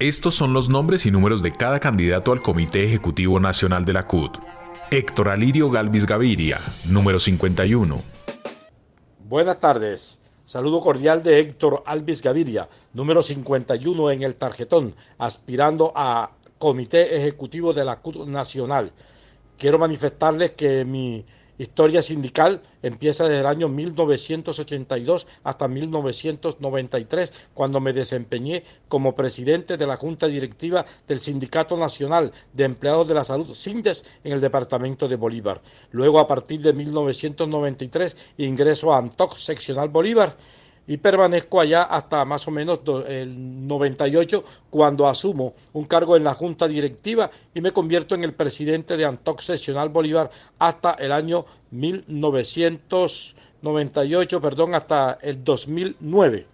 Estos son los nombres y números de cada candidato al Comité Ejecutivo Nacional de la CUT. Héctor Alirio Galvis Gaviria, número 51. Buenas tardes. Saludo cordial de Héctor Alvis Gaviria, número 51 en el tarjetón, aspirando a Comité Ejecutivo de la CUT Nacional. Quiero manifestarles que mi historia sindical empieza desde el año 1982 hasta 1993, cuando me desempeñé como presidente de la Junta Directiva del Sindicato Nacional de Empleados de la Salud, SINDES, en el departamento de Bolívar. Luego, a partir de 1993, ingreso a ANTOC Seccional Bolívar y permanezco allá hasta más o menos el 98 cuando asumo un cargo en la junta directiva y me convierto en el presidente de Antoc Seccional Bolívar hasta el año 1998, perdón, hasta el 2009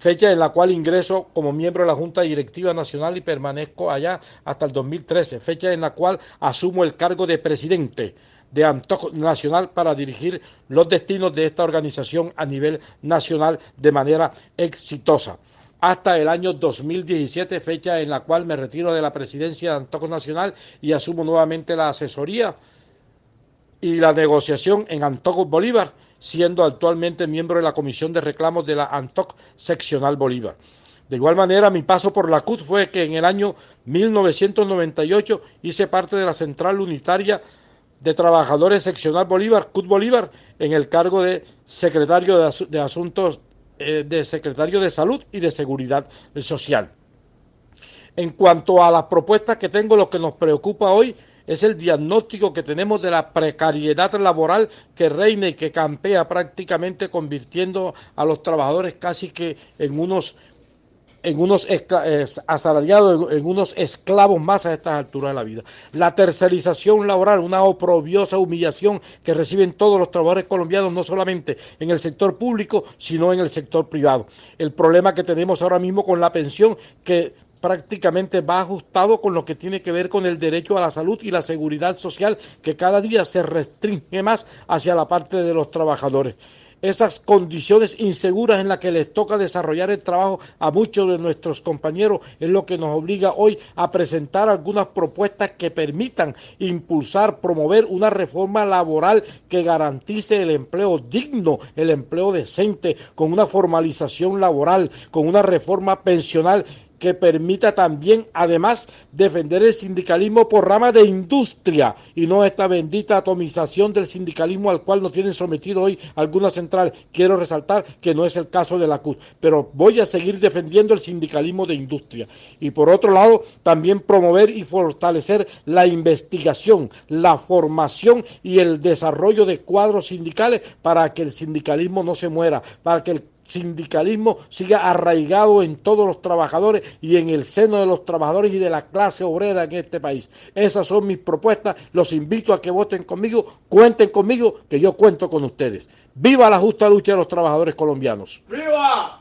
fecha en la cual ingreso como miembro de la Junta Directiva Nacional y permanezco allá hasta el 2013, fecha en la cual asumo el cargo de presidente de Antojo Nacional para dirigir los destinos de esta organización a nivel nacional de manera exitosa. Hasta el año 2017, fecha en la cual me retiro de la presidencia de Antojo Nacional y asumo nuevamente la asesoría y la negociación en Antojo Bolívar, siendo actualmente miembro de la Comisión de Reclamos de la ANTOC Seccional Bolívar. De igual manera, mi paso por la CUT fue que en el año 1998 hice parte de la Central Unitaria de Trabajadores Seccional Bolívar, CUT Bolívar, en el cargo de secretario de, Asuntos eh, de Secretario de Salud y de Seguridad Social. En cuanto a las propuestas que tengo, lo que nos preocupa hoy es el diagnóstico que tenemos de la precariedad laboral que reina y que campea prácticamente convirtiendo a los trabajadores casi que en unos en unos asalariados, en unos esclavos más a estas alturas de la vida. La tercerización laboral, una oprobiosa humillación que reciben todos los trabajadores colombianos, no solamente en el sector público, sino en el sector privado. El problema que tenemos ahora mismo con la pensión, que prácticamente va ajustado con lo que tiene que ver con el derecho a la salud y la seguridad social, que cada día se restringe más hacia la parte de los trabajadores. Esas condiciones inseguras en las que les toca desarrollar el trabajo a muchos de nuestros compañeros es lo que nos obliga hoy a presentar algunas propuestas que permitan impulsar, promover una reforma laboral que garantice el empleo digno, el empleo decente, con una formalización laboral, con una reforma pensional que permita también, además, defender el sindicalismo por rama de industria y no esta bendita atomización del sindicalismo al cual nos tienen sometido hoy algunas centrales. Quiero resaltar que no es el caso de la CUT, pero voy a seguir defendiendo el sindicalismo de industria. Y por otro lado, también promover y fortalecer la investigación, la formación y el desarrollo de cuadros sindicales para que el sindicalismo no se muera, para que el sindicalismo siga arraigado en todos los trabajadores y en el seno de los trabajadores y de la clase obrera en este país. Esas son mis propuestas. Los invito a que voten conmigo, cuenten conmigo, que yo cuento con ustedes. ¡Viva la justa lucha de los trabajadores colombianos! ¡Viva!